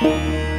Música